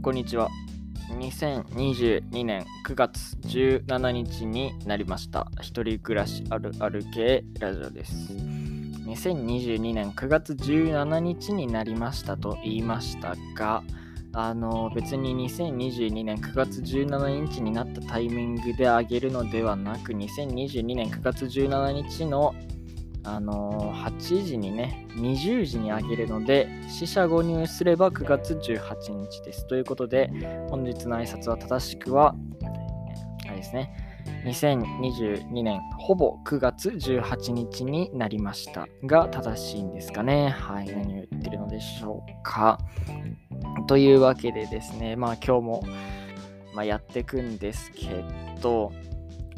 こんにちは。2022年9月17日になりました。一人暮らしあるある系ラジオです。2022年9月17日になりましたと言いましたが、あの別に2022年9月17日になったタイミングで上げるのではなく、2022年9月17日のあのー8時にね、20時にあげるので、死者誤入すれば9月18日です。ということで、本日の挨拶は正しくは、あれですね、2022年ほぼ9月18日になりましたが正しいんですかね。はい、何を言ってるのでしょうか。というわけでですね、まあ今日も、まあ、やっていくんですけど、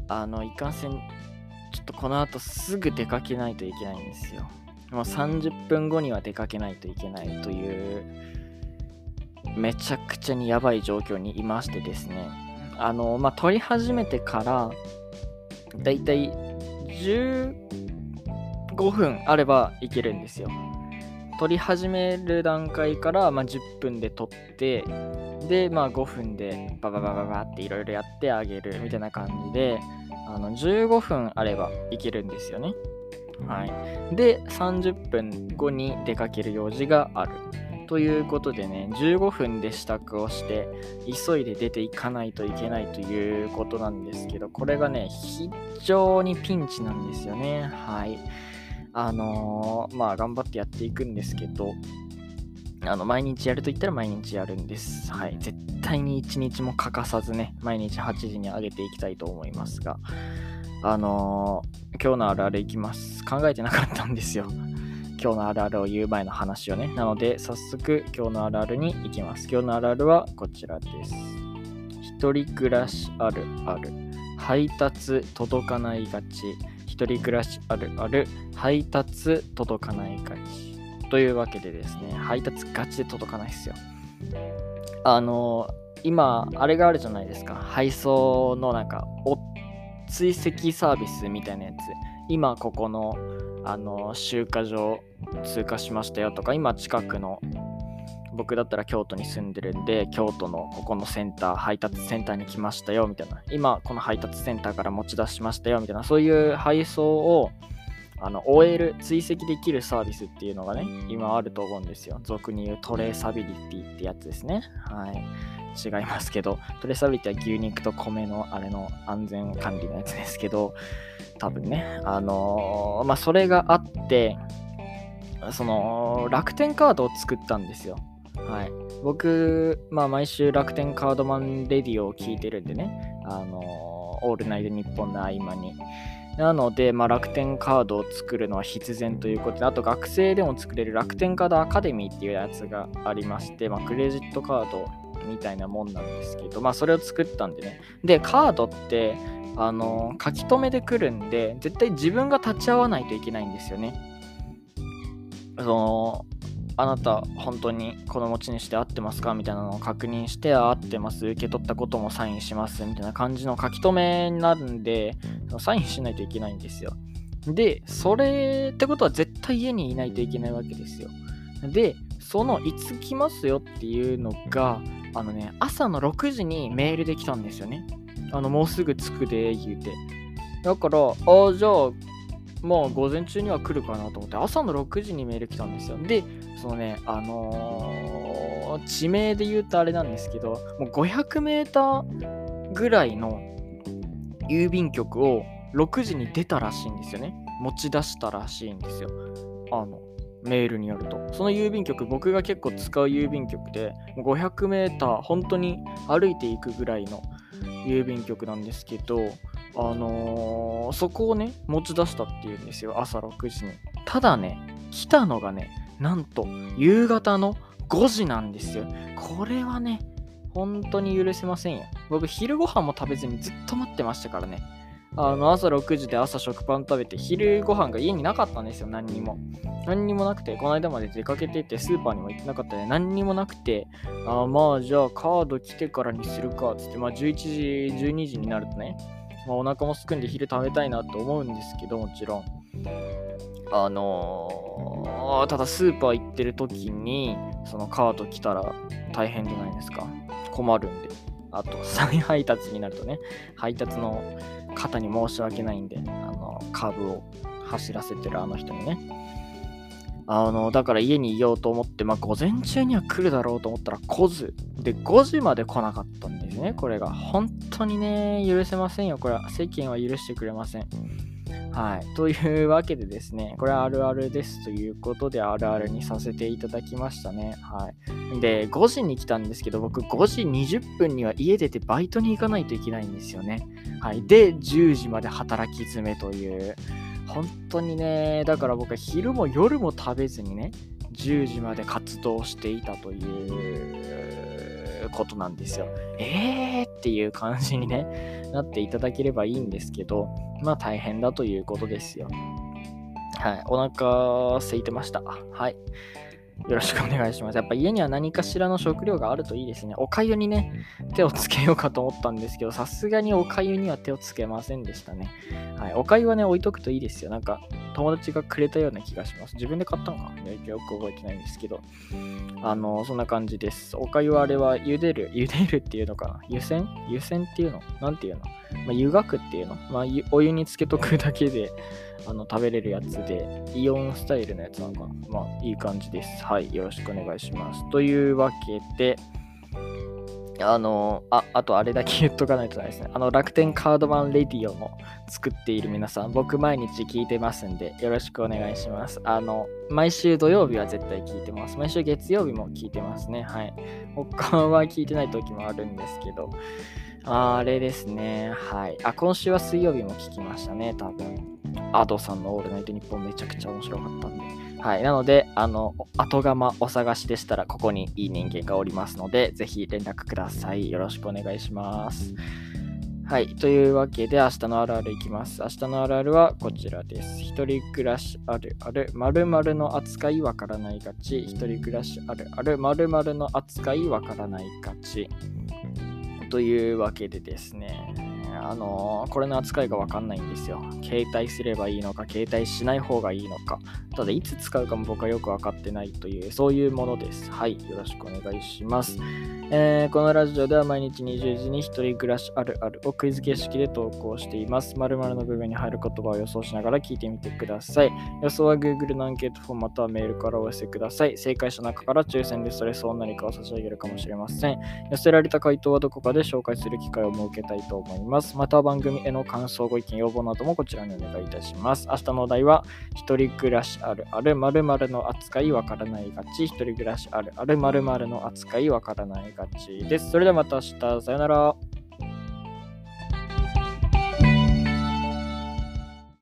あの、いかんせん、とこの後すぐ出かけないといけないんですよ。もう30分後には出かけないといけないという、めちゃくちゃにやばい状況にいましてですね。あの、まあ、撮り始めてから、だいたい15分あればいけるんですよ。撮り始める段階から、まあ、10分で撮って、で、まあ、5分でバババババっていろいろやってあげるみたいな感じで、あの15分あればいけるんですよね。はい。で、30分後に出かける用事がある。ということでね、15分で支度をして、急いで出ていかないといけないということなんですけど、これがね、非常にピンチなんですよね。はい。あのーまあ、頑張ってやっていくんですけど、あの、毎日やると言ったら毎日やるんです。はい。絶対に一日も欠かさずね、毎日8時に上げていきたいと思いますが、あのー今日のあるあるいきます。考えてなかったんですよ。今日のあるあるを言う前の話をね。なので、早速今日のあるあるに行きます。今日のあるあるはこちらです。一人暮らしあるある。配達届かないがち。一人暮らしあるある。配達届かないがち。というわけでですね、配達ガチで届かないですよ。あの今、あれがあるじゃないですか。配送のなんか、追跡サービスみたいなやつ。今ここのあの集荷場通過しましたよとか、今近くの僕だったら京都に住んでるんで、京都のここのセンター、配達センターに来ましたよみたいな、今この配達センターから持ち出しましたよみたいな、そういう配送をあの終える、追跡できるサービスっていうのがね、今あると思うんですよ。俗に言うトレーサビリティってやつですね。はい。違いますけど、トレーサビリティは牛肉と米のあれの安全管理のやつですけど、多分ね、あのーまあ、それがあって、その、楽天カードを作ったんですよ。はい。僕、まあ、毎週楽天カードマンレディオを聞いてるんでね、あのーオールナイトニッポンの合間に。なので、まあ、楽天カードを作るのは必然ということで、あと学生でも作れる楽天カードアカデミーっていうやつがありまして、まあ、クレジットカードみたいなもんなんですけど、まあ、それを作ったんでね。で、カードって、あの書き留めで来るんで、絶対自分が立ち会わないといけないんですよね。その、あなた、本当にこの持ち主で合ってますか？みたいなのを確認して、合ってます、受け取ったこともサインします、みたいな感じの書き留めになるんで、サインしないといけないんですよ。で、それってことは絶対家にいないといけないわけですよ。で、そのいつ来ますよ？っていうのが、あのね、朝の6時にメールで来たんですよね。あの、もうすぐ着くで、言うて。だから、ああ、じゃあ、もう午前中には来るかなと思って、朝の6時にメール来たんですよ。で、そのね、あのー地名で言うとあれなんですけど、もう500メーターぐらいの郵便局を6時に出たらしいんですよね。持ち出したらしいんですよ。あの、メールによると。その郵便局、僕が結構使う郵便局で、500メーター、本当に歩いていくぐらいの郵便局なんですけど、あのーそこをね、持ち出したっていうんですよ、朝6時に。ただね、来たのがね、なんと夕方の5時なんですよ。これはね、本当に許せませんよ。僕、昼ご飯も食べずにずっと待ってましたからね。あの朝6時で朝食パン食べて昼ご飯が家になかったんですよ何にも何にもなくてこの間まで出かけててスーパーにも行ってなかったんで何にもなくてあまあじゃあカード来てからにするかっつってまあ11時12時になるとね、まあ、お腹もすくんで昼食べたいなと思うんですけどもちろんあのーただスーパー行ってる時にそのカード来たら大変じゃないですか。困るんで。あと、再配達になるとね、配達の方に申し訳ないんで、あの、カーブを走らせてるあの人にね。あの、だから家にいようと思って、まあ、午前中には来るだろうと思ったら来ず。で、5時まで来なかったんですね、これが。本当にね、許せませんよ。これは世間は許してくれません。はい。というわけでですね、これはあるあるですということで、あるあるにさせていただきましたね。はい。で、5時に来たんですけど、僕5時20分には家出てバイトに行かないといけないんですよね。はい。で、10時まで働き詰めという、本当にね、だから僕は昼も夜も食べずにね、10時まで活動していたということなんですよ。えーっていう感じにね、なっていただければいいんですけど、まあ大変だということですよ。はい。お腹空いてました。はい。よろしくお願いします。やっぱ家には何かしらの食料があるといいですね。おかゆにね、手をつけようかと思ったんですけど、さすがにおかゆには手をつけませんでしたね。はい。おかゆはね、置いとくといいですよ。なんか、友達がくれたような気がします。自分で買ったのかなよく覚えてないんですけど。あの、そんな感じです。おかゆはあれは茹でる、茹でるっていうのかな湯煎？湯煎っていうの？なんていうの？まあ、湯がくっていうの？まあ、お湯につけとくだけで、あの食べれるやつで、イオンスタイルのやつなのかまあ、いい感じです。はい。よろしくお願いします。というわけで、あの、あ、あとあれだけ言っとかないとないですね。あの、楽天カードマンレディオも作っている皆さん、僕毎日聞いてますんで、よろしくお願いします。あの、毎週土曜日は絶対聞いてます。毎週月曜日も聞いてますね。はい。他は聞いてない時もあるんですけど、あれですね。はい。あ、今週は水曜日も聞きましたね、多分。アドさんのオールナイトニッポンめちゃくちゃ面白かったんで。はい。なので、あの、後釜お探しでしたら、ここにいい人間がおりますので、ぜひ連絡ください。よろしくお願いします。はい。というわけで、明日のあるあるいきます。明日のあるあるはこちらです。一人暮らしあるある、〇〇の扱いわからないがち。一人暮らしあるある、〇〇の扱いわからないがち。というわけでですね、あのー、これの扱いがわかんないんですよ。携帯すればいいのか、携帯しない方がいいのか。ただ、いつ使うかも僕はよくわかってないという、そういうものです。はい。よろしくお願いします。えー、このラジオでは毎日20時に一人暮らしあるあるをクイズ形式で投稿しています。〇〇の部分に入る言葉を予想しながら聞いてみてください。予想は Google のアンケートフォームまたはメールからお寄せください。正解者の中から抽選でそれそう何かを差し上げるかもしれません。寄せられた回答はどこかで紹介する機会を設けたいと思います。また番組への感想、ご意見、要望などもこちらにお願いいたします。明日のお題は、一人暮らしあるある〇〇の扱いわからないがち、一人暮らしあるある〇〇の扱いわからないがちです。それではまた明日、さよなら。